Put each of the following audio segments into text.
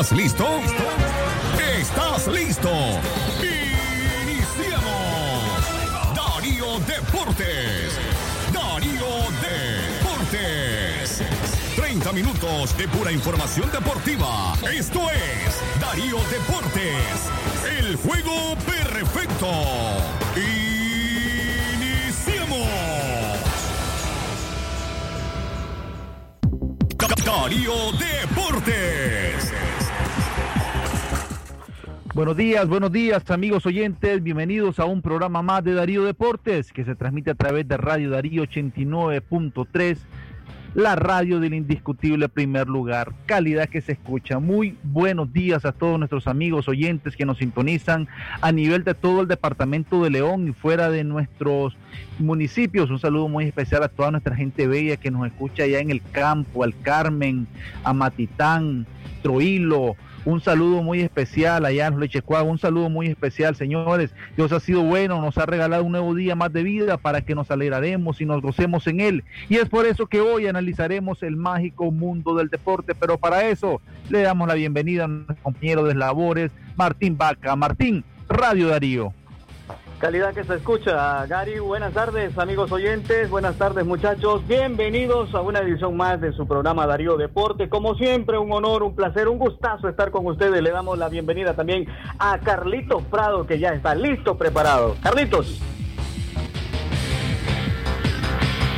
¿Estás listo? ¿Estás listo? Iniciamos. Darío Deportes. Darío Deportes. 30 minutos de pura información deportiva. Esto es Darío Deportes. El juego perfecto. Iniciamos. Darío Deportes. Buenos días, buenos días amigos oyentes, bienvenidos a un programa más de Darío Deportes que se transmite a través de Radio Darío 89.3, la radio del indiscutible primer lugar, calidad que se escucha. Muy buenos días a todos nuestros amigos oyentes que nos sintonizan a nivel de todo el departamento de León y fuera de nuestros municipios. Un saludo muy especial a toda nuestra gente bella que nos escucha allá en el campo, al Carmen, a Matitán, Troilo, un saludo muy especial allá en los Lechecuagos, un saludo muy especial, señores. Dios ha sido bueno, nos ha regalado un nuevo día más de vida para que nos alegraremos y nos gocemos en él. Y es por eso que hoy analizaremos el mágico mundo del deporte, pero para eso le damos la bienvenida a nuestro compañero de labores, Martín Vaca. Martín, Radio Darío. Calidad que se escucha. Gary, buenas tardes amigos oyentes, buenas tardes muchachos, bienvenidos a una edición más de su programa Darío Deporte. Como siempre, un honor, un placer, un gustazo estar con ustedes. Le damos la bienvenida también a Carlitos Prado, que ya está listo, preparado. Carlitos.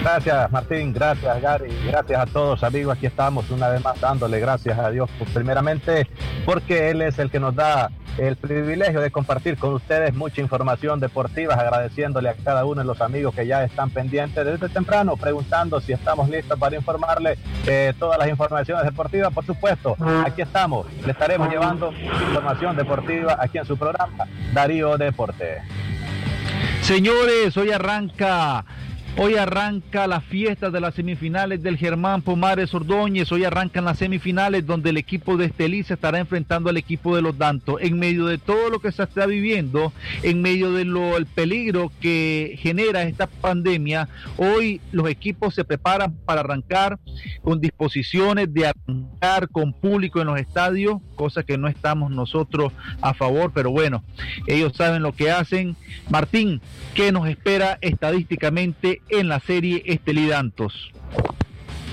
Gracias Martín, gracias Gary, gracias a todos amigos. Aquí estamos una vez más dándole gracias a Dios pues, primeramente porque Él es el que nos da el privilegio de compartir con ustedes mucha información deportiva, agradeciéndole a cada uno de los amigos que ya están pendientes desde temprano, preguntando si estamos listos para informarle eh, todas las informaciones deportivas. Por supuesto, aquí estamos, le estaremos llevando información deportiva aquí en su programa Darío Deporte. Señores, hoy arranca Hoy arranca la fiesta de las semifinales del Germán Pomares Ordóñez. Hoy arrancan las semifinales donde el equipo de Estelí se estará enfrentando al equipo de los Dantos. En medio de todo lo que se está viviendo, en medio del peligro que genera esta pandemia, hoy los equipos se preparan para arrancar con disposiciones de arrancar con público en los estadios, cosa que no estamos nosotros a favor, pero bueno, ellos saben lo que hacen. Martín, ¿qué nos espera estadísticamente en la serie Estelidantos.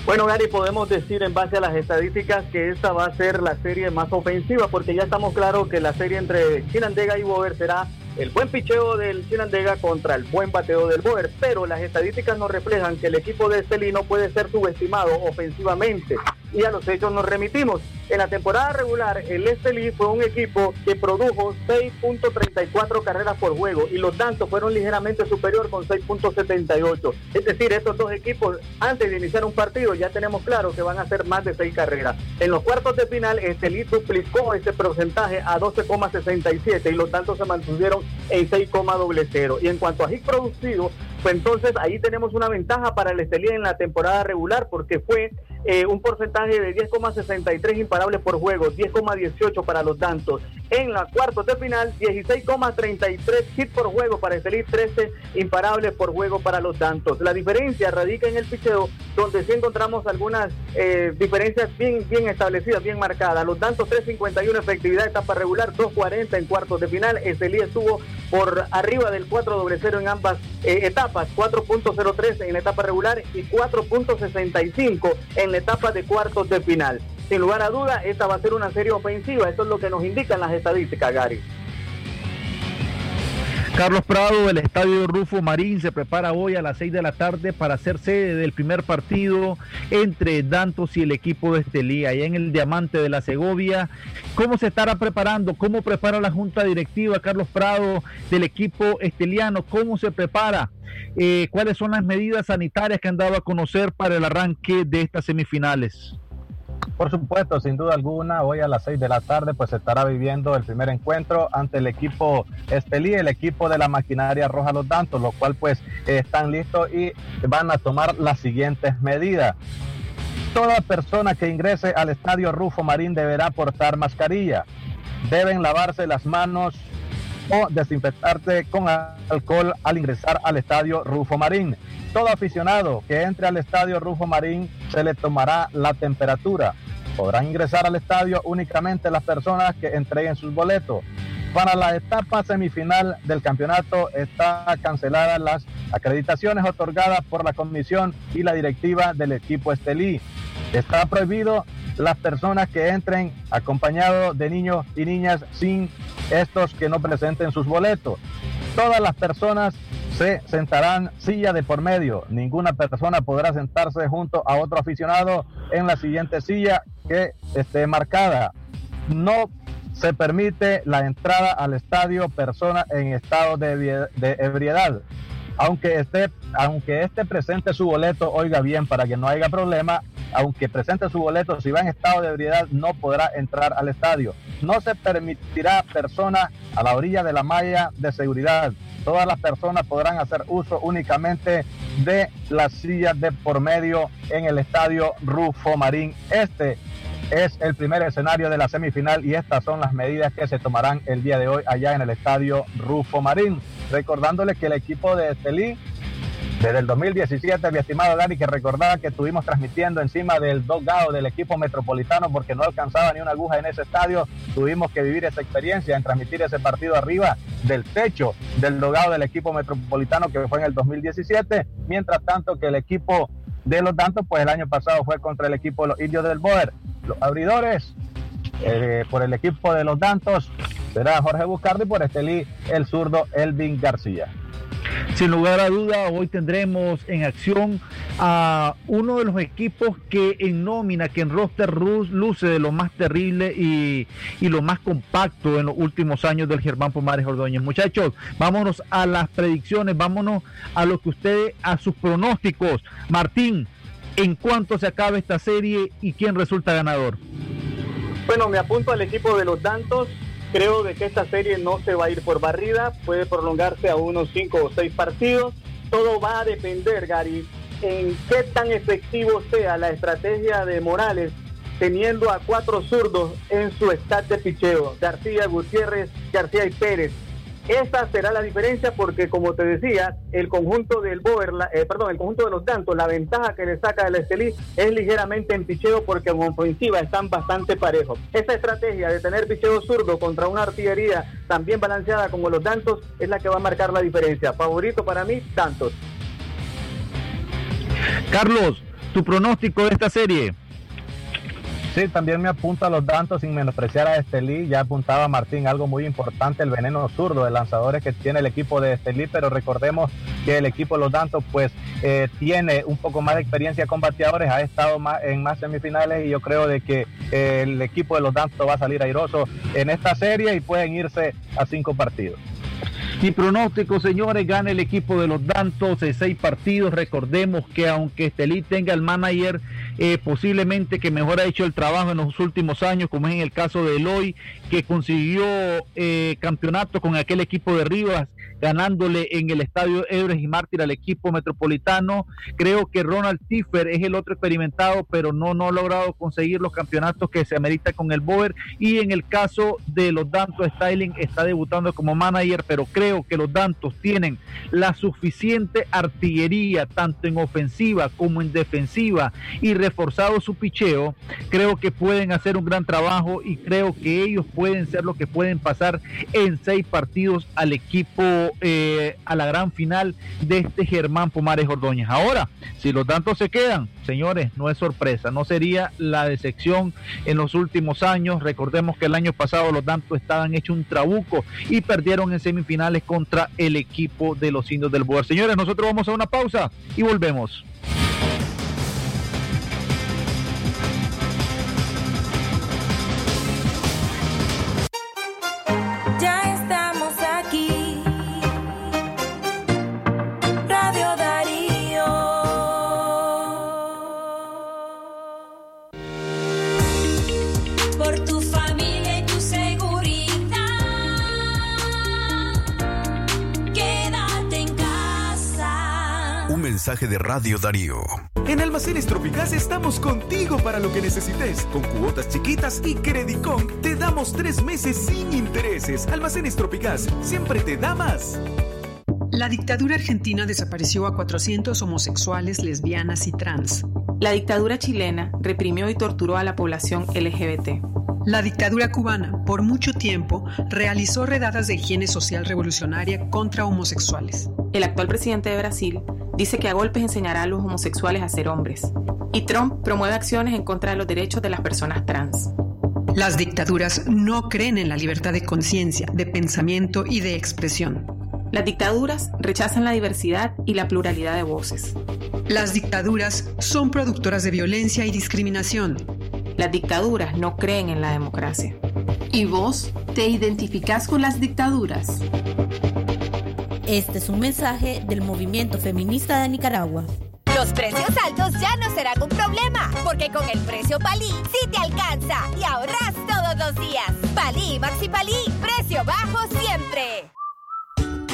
Bueno, Gary, podemos decir en base a las estadísticas que esta va a ser la serie más ofensiva, porque ya estamos claros que la serie entre Chinandega y Bover será el buen picheo del Chinandega contra el buen bateo del Boer, pero las estadísticas nos reflejan que el equipo de Estelí puede ser subestimado ofensivamente y a los hechos nos remitimos. En la temporada regular, el Estelí fue un equipo que produjo 6.34 carreras por juego y los tantos fueron ligeramente superior con 6.78. Es decir, estos dos equipos, antes de iniciar un partido, ya tenemos claro que van a hacer más de 6 carreras. En los cuartos de final, Estelí duplicó ese porcentaje a 12,67 y los tantos se mantuvieron en 6,00. Y en cuanto a hit producido, pues entonces ahí tenemos una ventaja para el Estelí en la temporada regular porque fue eh, un porcentaje de 10,63 imparables por juego, 10,18 para los Dantos. En la cuartos de final, 16,33 hits por juego para Estelí, 13 imparables por juego para los Dantos. La diferencia radica en el picheo, donde sí encontramos algunas eh, diferencias bien, bien establecidas, bien marcadas. Los Dantos 3.51 efectividad etapa regular, 2.40 en cuartos de final. Estelí estuvo por arriba del 4.0 en ambas eh, etapas, 4.03 en la etapa regular y 4.65 en la etapa de cuartos de final. Sin lugar a duda, esta va a ser una serie ofensiva, esto es lo que nos indican las estadísticas, Gary. Carlos Prado, el estadio Rufo Marín se prepara hoy a las 6 de la tarde para ser sede del primer partido entre Dantos y el equipo de Estelí, allá en el Diamante de la Segovia. ¿Cómo se estará preparando? ¿Cómo prepara la Junta Directiva, Carlos Prado, del equipo esteliano? ¿Cómo se prepara? Eh, ¿Cuáles son las medidas sanitarias que han dado a conocer para el arranque de estas semifinales? Por supuesto, sin duda alguna, hoy a las 6 de la tarde pues estará viviendo el primer encuentro ante el equipo Estelí, el equipo de la maquinaria Roja Los Dantos, lo cual pues están listos y van a tomar las siguientes medidas. Toda persona que ingrese al estadio Rufo Marín deberá portar mascarilla. Deben lavarse las manos o desinfectarse con alcohol al ingresar al estadio Rufo Marín. Todo aficionado que entre al estadio Rufo Marín se le tomará la temperatura. Podrán ingresar al estadio únicamente las personas que entreguen sus boletos. Para la etapa semifinal del campeonato está canceladas las acreditaciones otorgadas por la comisión y la directiva del equipo Estelí. Está prohibido las personas que entren acompañados de niños y niñas sin estos que no presenten sus boletos. Todas las personas se sentarán silla de por medio. Ninguna persona podrá sentarse junto a otro aficionado en la siguiente silla que esté marcada. No se permite la entrada al estadio persona en estado de, ebriedad. Aunque esté, aunque esté presente su boleto, oiga bien, para que no haya problema, aunque presente su boleto, si va en estado de ebriedad, no podrá entrar al estadio. No se permitirá persona a la orilla de la malla de seguridad. Todas las personas podrán hacer uso únicamente de las sillas de por medio en el estadio Rufo Marín Este es el primer escenario de la semifinal y estas son las medidas que se tomarán el día de hoy allá en el estadio Rufo Marín. Recordándole que el equipo de Estelí, desde el 2017, mi estimado Gary, que recordaba que estuvimos transmitiendo encima del dogado del equipo metropolitano porque no alcanzaba ni una aguja en ese estadio, tuvimos que vivir esa experiencia en transmitir ese partido arriba del techo del dogado del equipo metropolitano que fue en el 2017, mientras tanto que el equipo de los Dantos, pues el año pasado fue contra el equipo de los indios del Boer. Los abridores eh, por el equipo de los Dantos será Jorge Buscardi por Estelí, el zurdo Elvin García. Sin lugar a duda, hoy tendremos en acción a uno de los equipos que en nómina, que en roster luce de lo más terrible y, lo más compacto en los últimos años del Germán Pomares Ordóñez. Muchachos, vámonos a las predicciones, vámonos a lo que ustedes, a sus pronósticos. Martín, ¿en cuánto se acaba esta serie y quién resulta ganador? Bueno, me apunto al equipo de los Dantos Creo de que esta serie no se va a ir por barrida, puede prolongarse a unos cinco o seis partidos. Todo va a depender, Gary, en qué tan efectivo sea la estrategia de Morales teniendo a cuatro zurdos en su stat de picheo, García, Gutiérrez, García y Pérez. Esa será la diferencia porque, como te decía, el conjunto del Boer, eh, perdón, el conjunto de los Tantos, la ventaja que le saca el Estelí es ligeramente en picheo porque en ofensiva están bastante parejos. Esa estrategia de tener picheo zurdo contra una artillería también balanceada como los Tantos es la que va a marcar la diferencia. Favorito para mí, Tantos. Carlos, tu pronóstico de esta serie. Sí, también me apunta a los Dantos sin menospreciar a Estelí. Ya apuntaba Martín algo muy importante, el veneno zurdo de lanzadores que tiene el equipo de Estelí, pero recordemos que el equipo de los Dantos pues eh, tiene un poco más de experiencia con bateadores, ha estado más, en más semifinales y yo creo de que eh, el equipo de los Dantos va a salir airoso en esta serie y pueden irse a cinco partidos. Mi pronóstico, señores, gana el equipo de los Dantos en seis partidos. Recordemos que aunque Estelí tenga el manager eh, posiblemente que mejor ha hecho el trabajo en los últimos años, como es en el caso de Eloy, que consiguió eh, campeonato con aquel equipo de Rivas, ganándole en el estadio Ebres y Mártir al equipo metropolitano. Creo que Ronald Tiffer es el otro experimentado, pero no, no ha logrado conseguir los campeonatos que se amerita con el Boer. Y en el caso de los Dantos, Styling está debutando como manager, pero creo que los Dantos tienen la suficiente artillería, tanto en ofensiva como en defensiva, y reforzado su picheo. Creo que pueden hacer un gran trabajo y creo que ellos pueden ser lo que pueden pasar en seis partidos al equipo eh, a la gran final de este Germán Pomares Ordóñez. Ahora, si los tantos se quedan, señores, no es sorpresa, no sería la decepción en los últimos años. Recordemos que el año pasado los tantos estaban hechos un trabuco y perdieron en semifinales contra el equipo de los indios del Boer. Señores, nosotros vamos a una pausa y volvemos. De Radio Darío. En Almacenes Tropicás estamos contigo para lo que necesites. Con cuotas chiquitas y Credicon te damos tres meses sin intereses. Almacenes Tropicás siempre te da más. La dictadura argentina desapareció a 400 homosexuales, lesbianas y trans. La dictadura chilena reprimió y torturó a la población LGBT. La dictadura cubana, por mucho tiempo, realizó redadas de higiene social revolucionaria contra homosexuales. El actual presidente de Brasil dice que a golpes enseñará a los homosexuales a ser hombres. Y Trump promueve acciones en contra de los derechos de las personas trans. Las dictaduras no creen en la libertad de conciencia, de pensamiento y de expresión. Las dictaduras rechazan la diversidad y la pluralidad de voces. Las dictaduras son productoras de violencia y discriminación. Las dictaduras no creen en la democracia. ¿Y vos te identificás con las dictaduras? Este es un mensaje del movimiento feminista de Nicaragua. Los precios altos ya no serán un problema, porque con el precio Palí sí te alcanza y ahorras todos los días. Palí Maxi Palí, precio bajo siempre.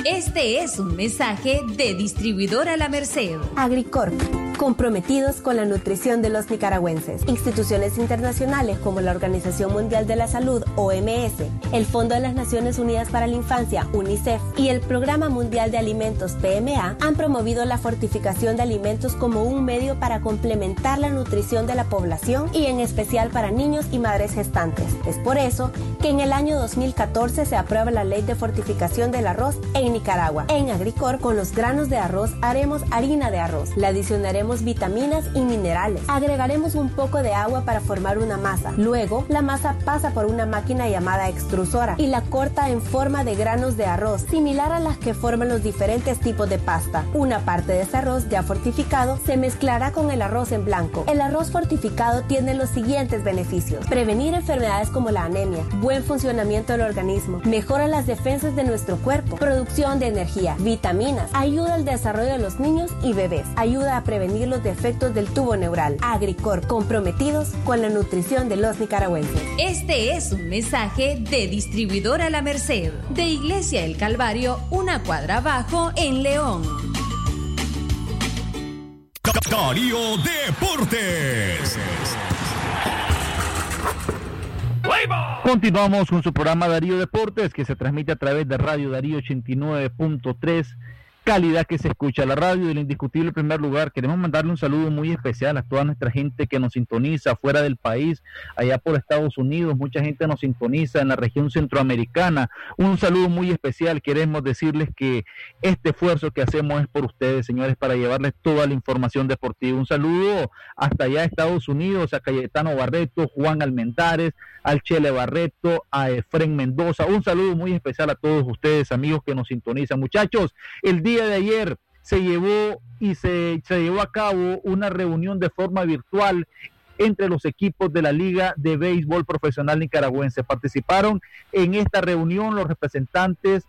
Este es un mensaje de Distribuidora La Merced. Agricorp, comprometidos con la nutrición de los nicaragüenses. Instituciones internacionales como la Organización Mundial de la Salud, OMS, el Fondo de las Naciones Unidas para la Infancia, UNICEF, y el Programa Mundial de Alimentos, PMA, han promovido la fortificación de alimentos como un medio para complementar la nutrición de la población y en especial para niños y madres gestantes. Es por eso que en el año 2014 se aprueba la Ley de Fortificación del Arroz en Nicaragua. En Agricor, con los granos de arroz, haremos harina de arroz. Le adicionaremos vitaminas y minerales. Agregaremos un poco de agua para formar una masa. Luego, la masa pasa por una máquina llamada extrusora y la corta en forma de granos de arroz, similar a las que forman los diferentes tipos de pasta. Una parte de ese arroz ya fortificado se mezclará con el arroz en blanco. El arroz fortificado tiene los siguientes beneficios. Prevenir enfermedades como la anemia, buen funcionamiento del organismo, mejora las defensas de nuestro cuerpo, producción de energía, vitaminas, ayuda al desarrollo de los niños y bebés, ayuda a prevenir los defectos del tubo neural. Agricor, comprometidos con la nutrición de los nicaragüenses. Este es un mensaje de Distribuidora La Merced, de Iglesia El Calvario, una cuadra abajo en León. Darío Deportes. Continuamos con su programa Darío Deportes que se transmite a través de Radio Darío 89.3 calidad que se escucha. La radio del indiscutible primer lugar. Queremos mandarle un saludo muy especial a toda nuestra gente que nos sintoniza fuera del país, allá por Estados Unidos. Mucha gente nos sintoniza en la región centroamericana. Un saludo muy especial. Queremos decirles que este esfuerzo que hacemos es por ustedes, señores, para llevarles toda la información deportiva. Un saludo hasta allá a Estados Unidos, a Cayetano Barreto, Juan Almentares, al Chele Barreto, a Efren Mendoza. Un saludo muy especial a todos ustedes, amigos que nos sintonizan. Muchachos, el día día de ayer se llevó y se, se llevó a cabo una reunión de forma virtual entre los equipos de la Liga de Béisbol Profesional Nicaragüense. Participaron en esta reunión los representantes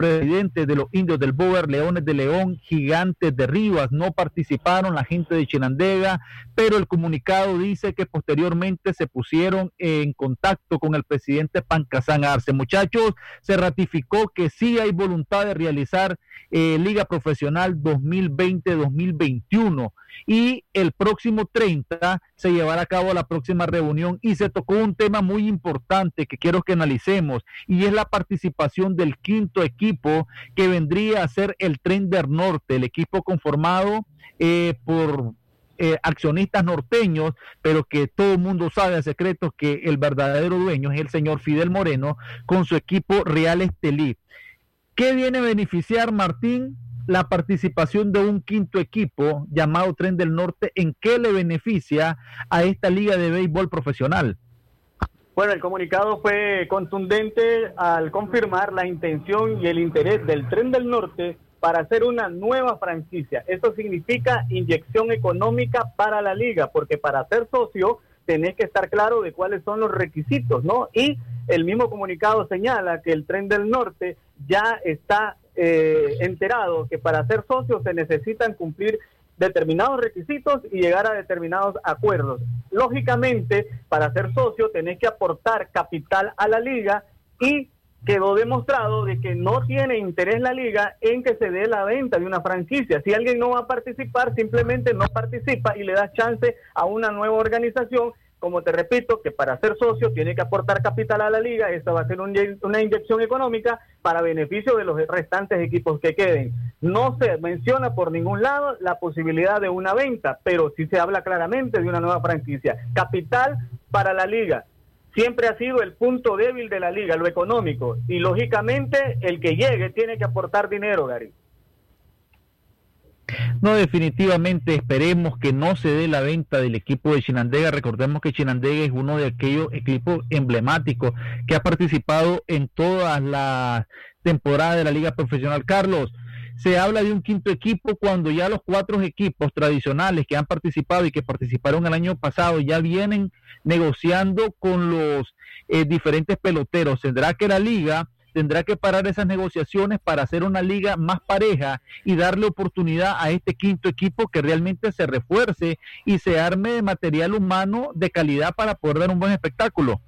presidentes de los indios del Boer, Leones de León, Gigantes de Rivas, no participaron la gente de Chinandega, pero el comunicado dice que posteriormente se pusieron en contacto con el presidente Pancasán Arce. Muchachos, se ratificó que sí hay voluntad de realizar eh, Liga Profesional 2020-2021 y el próximo 30 se llevará a cabo la próxima reunión y se tocó un tema muy importante que quiero que analicemos y es la participación del quinto equipo que vendría a ser el Trender Norte, el equipo conformado eh, por eh, accionistas norteños, pero que todo el mundo sabe a secreto que el verdadero dueño es el señor Fidel Moreno con su equipo Real Estelí. ¿Qué viene a beneficiar Martín la participación de un quinto equipo llamado Tren del Norte, ¿en qué le beneficia a esta liga de béisbol profesional? Bueno, el comunicado fue contundente al confirmar la intención y el interés del Tren del Norte para hacer una nueva franquicia. Esto significa inyección económica para la liga, porque para ser socio tenés que estar claro de cuáles son los requisitos, ¿no? Y el mismo comunicado señala que el Tren del Norte ya está eh, enterado que para ser socio se necesitan cumplir determinados requisitos y llegar a determinados acuerdos. Lógicamente, para ser socio tenés que aportar capital a la liga y quedó demostrado de que no tiene interés la liga en que se dé la venta de una franquicia. Si alguien no va a participar, simplemente no participa y le da chance a una nueva organización como te repito, que para ser socio tiene que aportar capital a la liga, esta va a ser una inyección económica para beneficio de los restantes equipos que queden. No se menciona por ningún lado la posibilidad de una venta, pero sí se habla claramente de una nueva franquicia. Capital para la liga. Siempre ha sido el punto débil de la liga, lo económico. Y lógicamente el que llegue tiene que aportar dinero, Gary. No, definitivamente esperemos que no se dé la venta del equipo de Chinandega. Recordemos que Chinandega es uno de aquellos equipos emblemáticos que ha participado en todas las temporadas de la Liga Profesional. Carlos, se habla de un quinto equipo cuando ya los cuatro equipos tradicionales que han participado y que participaron el año pasado ya vienen negociando con los eh, diferentes peloteros. Tendrá que la liga tendrá que parar esas negociaciones para hacer una liga más pareja y darle oportunidad a este quinto equipo que realmente se refuerce y se arme de material humano de calidad para poder dar un buen espectáculo.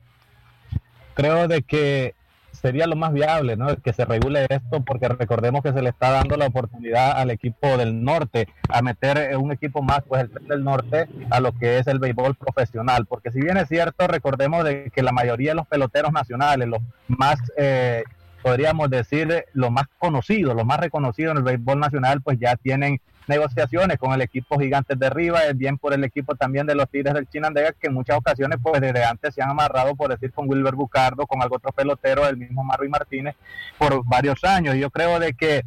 Creo de que sería lo más viable, ¿no? Que se regule esto, porque recordemos que se le está dando la oportunidad al equipo del norte a meter un equipo más, pues el del norte, a lo que es el béisbol profesional. Porque si bien es cierto, recordemos de que la mayoría de los peloteros nacionales, los más eh, podríamos decir, los más conocidos, los más reconocidos en el béisbol nacional, pues ya tienen negociaciones con el equipo Gigantes de Riva, es bien por el equipo también de los Tigres del Chinandega, que en muchas ocasiones, pues desde antes se han amarrado, por decir, con Wilber Bucardo, con algún otro pelotero, el mismo Marvin Martínez, por varios años. Yo creo de que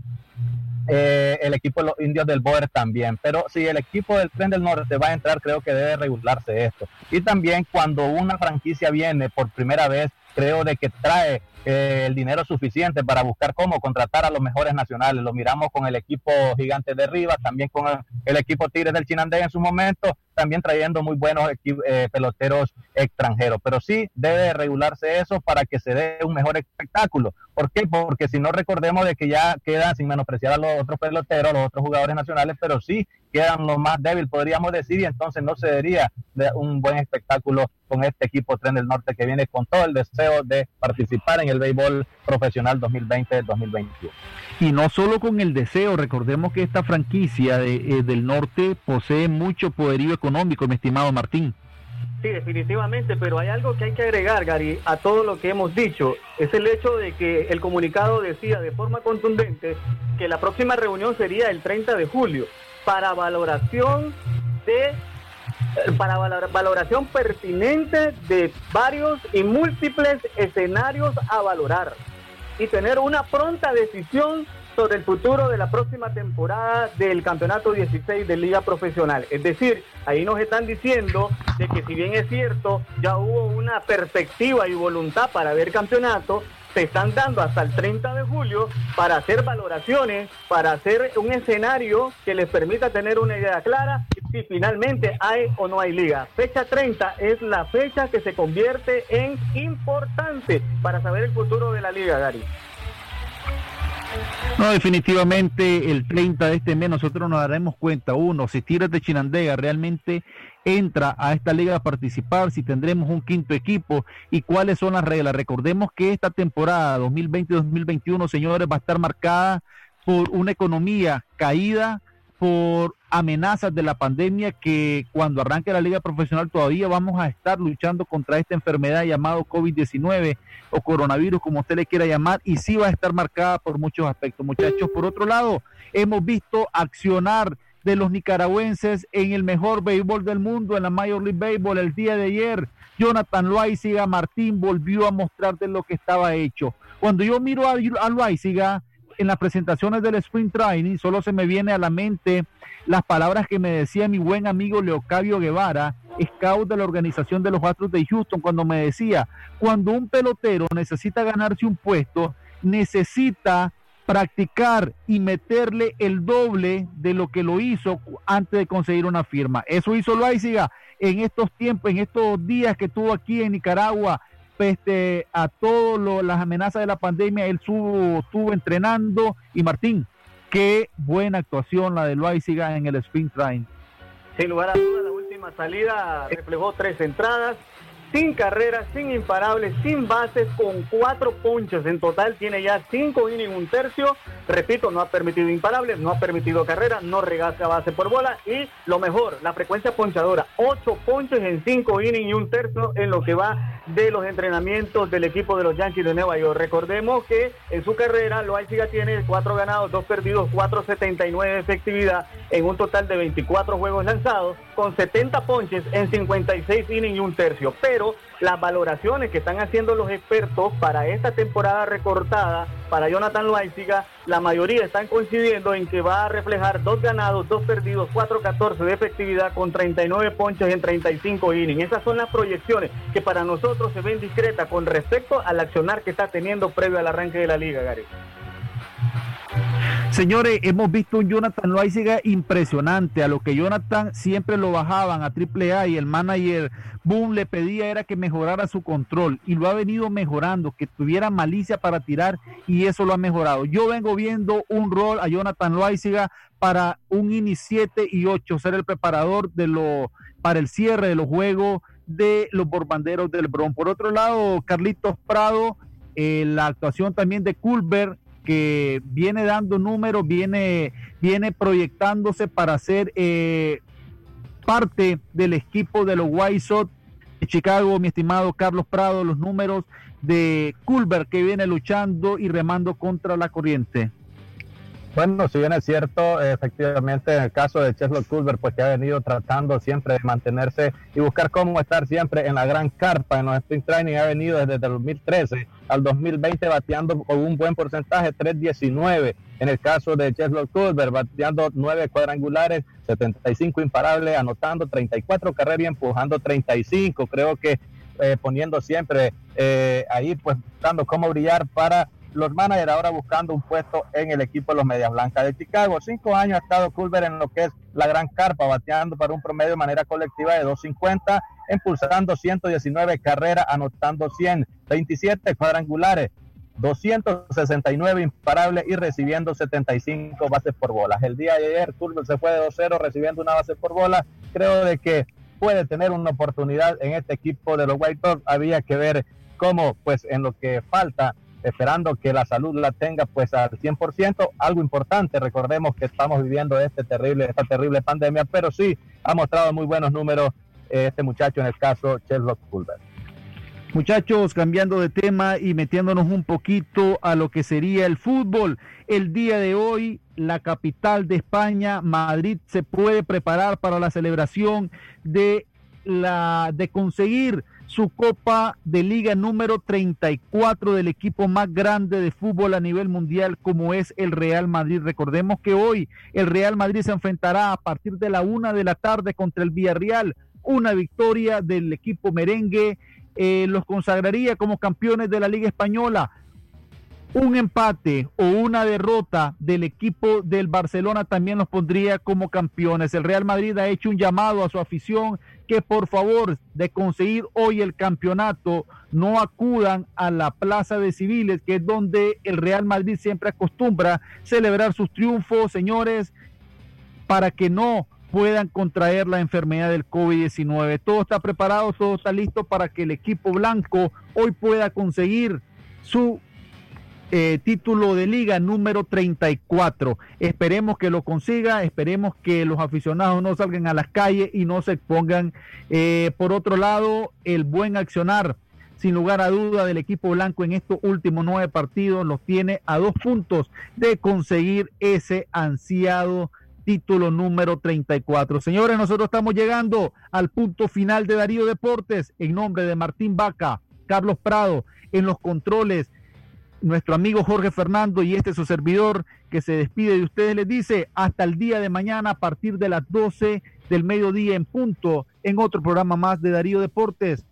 eh, el equipo de los indios del Boer también. Pero si el equipo del Tren del Norte va a entrar, creo que debe regularse esto. Y también cuando una franquicia viene por primera vez, creo de que trae eh, el dinero suficiente para buscar cómo contratar a los mejores nacionales. Lo miramos con el equipo gigante de Rivas, también con el, equipo Tigres del Chinandé en su momento, también trayendo muy buenos eh, peloteros extranjeros. Pero sí debe regularse eso para que se dé un mejor espectáculo. ¿Por qué? Porque si no recordemos de que ya quedan sin menospreciar a los otros peloteros, a los otros jugadores nacionales, pero sí quedan los más débiles, podríamos decir, y entonces no se daría un buen espectáculo con este equipo Tren del Norte que viene con todo el deseo de participar en el béisbol profesional 2020-2021. Y no solo con el deseo, recordemos que esta franquicia de, eh, del norte posee mucho poderío económico, mi estimado Martín. Sí, definitivamente, pero hay algo que hay que agregar, Gary, a todo lo que hemos dicho. Es el hecho de que el comunicado decía de forma contundente que la próxima reunión sería el 30 de julio para valoración de eh, para valoración pertinente de varios y múltiples escenarios a valorar y tener una pronta decisión sobre el futuro de la próxima temporada del Campeonato 16 de Liga Profesional. Es decir, ahí nos están diciendo de que si bien es cierto, ya hubo una perspectiva y voluntad para ver campeonato, se están dando hasta el 30 de julio para hacer valoraciones, para hacer un escenario que les permita tener una idea clara si finalmente hay o no hay liga. Fecha 30 es la fecha que se convierte en importante para saber el futuro de la liga, Gary. No, definitivamente el 30 de este mes nosotros nos daremos cuenta, uno, si Tigres de Chinandega realmente entra a esta liga a participar, si tendremos un quinto equipo y cuáles son las reglas. Recordemos que esta temporada 2020-2021, señores, va a estar marcada por una economía caída, por amenazas de la pandemia que cuando arranque la liga profesional todavía vamos a estar luchando contra esta enfermedad llamado COVID-19 o coronavirus, como usted le quiera llamar, y sí va a estar marcada por muchos aspectos, muchachos. Por otro lado, hemos visto accionar de los nicaragüenses en el mejor béisbol del mundo, en la Major League Baseball, el día de ayer. Jonathan Loaiziga Martín volvió a mostrar de lo que estaba hecho. Cuando yo miro a, a en las presentaciones del Spring Training, solo se me viene a la mente las palabras que me decía mi buen amigo Leocavio Guevara, scout de la organización de los Astros de Houston, cuando me decía, cuando un pelotero necesita ganarse un puesto, necesita practicar y meterle el doble de lo que lo hizo antes de conseguir una firma. Eso hizo Loaiziga en estos tiempos, en estos días que estuvo aquí en Nicaragua, peste a todas las amenazas de la pandemia, él estuvo, estuvo entrenando. Y Martín, qué buena actuación la de Loaiziga en el sprint train. Sin lugar a dudas, la última salida reflejó tres entradas, sin carreras, sin imparables, sin bases, con cuatro ponches. En total tiene ya cinco innings, un tercio. Repito, no ha permitido imparables, no ha permitido carreras, no regasa base por bola. Y lo mejor, la frecuencia ponchadora, ocho ponches en cinco innings y un tercio en lo que va de los entrenamientos del equipo de los Yankees de Nueva York. Recordemos que en su carrera Loaiziga tiene cuatro ganados, dos perdidos, 4.79 de efectividad en un total de 24 juegos lanzados, con 70 ponches en 56 innings y un tercio. Pero las valoraciones que están haciendo los expertos para esta temporada recortada para Jonathan Loaiziga, la mayoría están coincidiendo en que va a reflejar dos ganados, dos perdidos, 4.14 de efectividad con 39 ponches en 35 innings. Esas son las proyecciones que para nosotros se ven discretas con respecto al accionar que está teniendo previo al arranque de la liga, Gary. Señores, hemos visto un Jonathan Loaiziga impresionante. A lo que Jonathan siempre lo bajaban a AAA y el manager Boom le pedía era que mejorara su control y lo ha venido mejorando, que tuviera malicia para tirar y eso lo ha mejorado. Yo vengo viendo un rol a Jonathan Loaiziga para un INI 7 y 8, ser el preparador de lo, para el cierre de los juegos de los borbanderos del Bron. Por otro lado, Carlitos Prado, eh, la actuación también de Culver que viene dando números, viene, viene proyectándose para ser eh, parte del equipo de los White Sox de Chicago, mi estimado Carlos Prado, los números de Culver que viene luchando y remando contra la corriente. Bueno, si bien es cierto, efectivamente en el caso de Cheslo Culver, pues que ha venido tratando siempre de mantenerse y buscar cómo estar siempre en la gran carpa en los sprint training, ha venido desde el 2013 al 2020 bateando con un buen porcentaje, 3.19 en el caso de Cheslo Culver, bateando 9 cuadrangulares, 75 imparables, anotando 34 carreras y empujando 35. Creo que eh, poniendo siempre eh, ahí, pues buscando cómo brillar para los managers ahora buscando un puesto en el equipo de los Medias Blancas de Chicago. Cinco años ha estado Culver en lo que es la gran carpa, bateando para un promedio de manera colectiva de 250, impulsando 119 carreras, anotando 100, 27 cuadrangulares, 269 imparables y recibiendo 75 bases por bolas. El día de ayer Culver se fue de 2-0 recibiendo una base por bola. Creo de que puede tener una oportunidad en este equipo de los White Sox. Había que ver cómo, pues, en lo que falta esperando que la salud la tenga pues al 100%, algo importante, recordemos que estamos viviendo este terrible, esta terrible pandemia, pero sí ha mostrado muy buenos números eh, este muchacho en el caso Sherlock Culver. Muchachos, cambiando de tema y metiéndonos un poquito a lo que sería el fútbol, el día de hoy la capital de España, Madrid, se puede preparar para la celebración de la de conseguir su Copa de Liga número 34 del equipo más grande de fútbol a nivel mundial como es el Real Madrid. Recordemos que hoy el Real Madrid se enfrentará a partir de la una de la tarde contra el Villarreal. Una victoria del equipo merengue eh, los consagraría como campeones de la Liga Española un empate o una derrota del equipo del Barcelona también los pondría como campeones. El Real Madrid ha hecho un llamado a su afición que por favor de conseguir hoy el campeonato no acudan a la Plaza de Civiles, que es donde el Real Madrid siempre acostumbra celebrar sus triunfos, señores, para que no puedan contraer la enfermedad del COVID-19. Todo está preparado, todo está listo para que el equipo blanco hoy pueda conseguir su eh, título de liga número 34. Esperemos que lo consiga, esperemos que los aficionados no salgan a las calles y no se expongan. Eh, por otro lado, el buen accionar, sin lugar a duda, del equipo blanco en estos últimos nueve partidos los tiene a dos puntos de conseguir ese ansiado título número 34. Señores, nosotros estamos llegando al punto final de Darío Deportes en nombre de Martín Vaca, Carlos Prado, en los controles nuestro amigo Jorge Fernando y este su servidor que se despide de ustedes les dice hasta el día de mañana a partir de las 12 del mediodía en punto en otro programa más de Darío Deportes.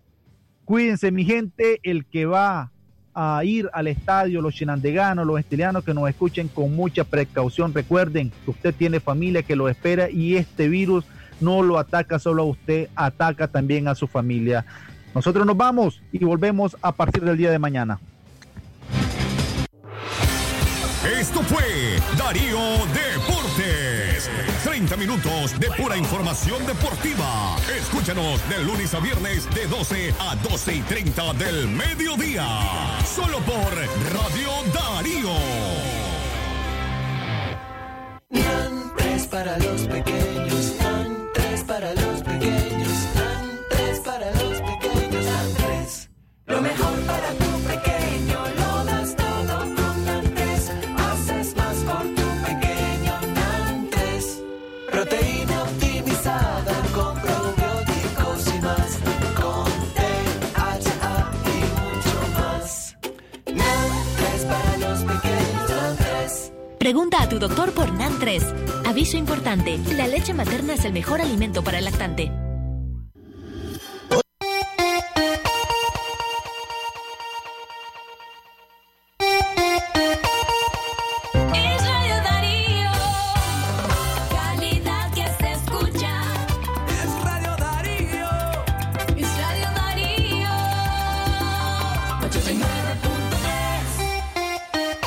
Cuídense mi gente, el que va a ir al estadio, los chinandeganos, los estilianos que nos escuchen con mucha precaución. Recuerden que usted tiene familia que lo espera y este virus no lo ataca solo a usted, ataca también a su familia. Nosotros nos vamos y volvemos a partir del día de mañana. Esto fue Darío Deportes. 30 minutos de pura información deportiva. Escúchanos de lunes a viernes de 12 a 12 y 30 del mediodía. Solo por Radio Darío. Tres para los pequeños, tres para los pequeños, tres para los pequeños, tres. Lo mejor para Pregunta a tu doctor por NAN3. Aviso importante, la leche materna es el mejor alimento para el lactante.